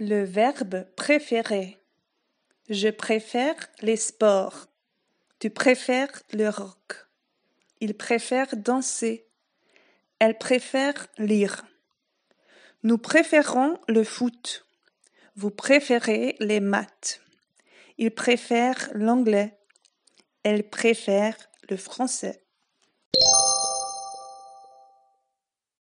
Le verbe préférer. Je préfère les sports. Tu préfères le rock. Il préfère danser. Elle préfère lire. Nous préférons le foot. Vous préférez les maths. Il préfère l'anglais. Elle préfère le français.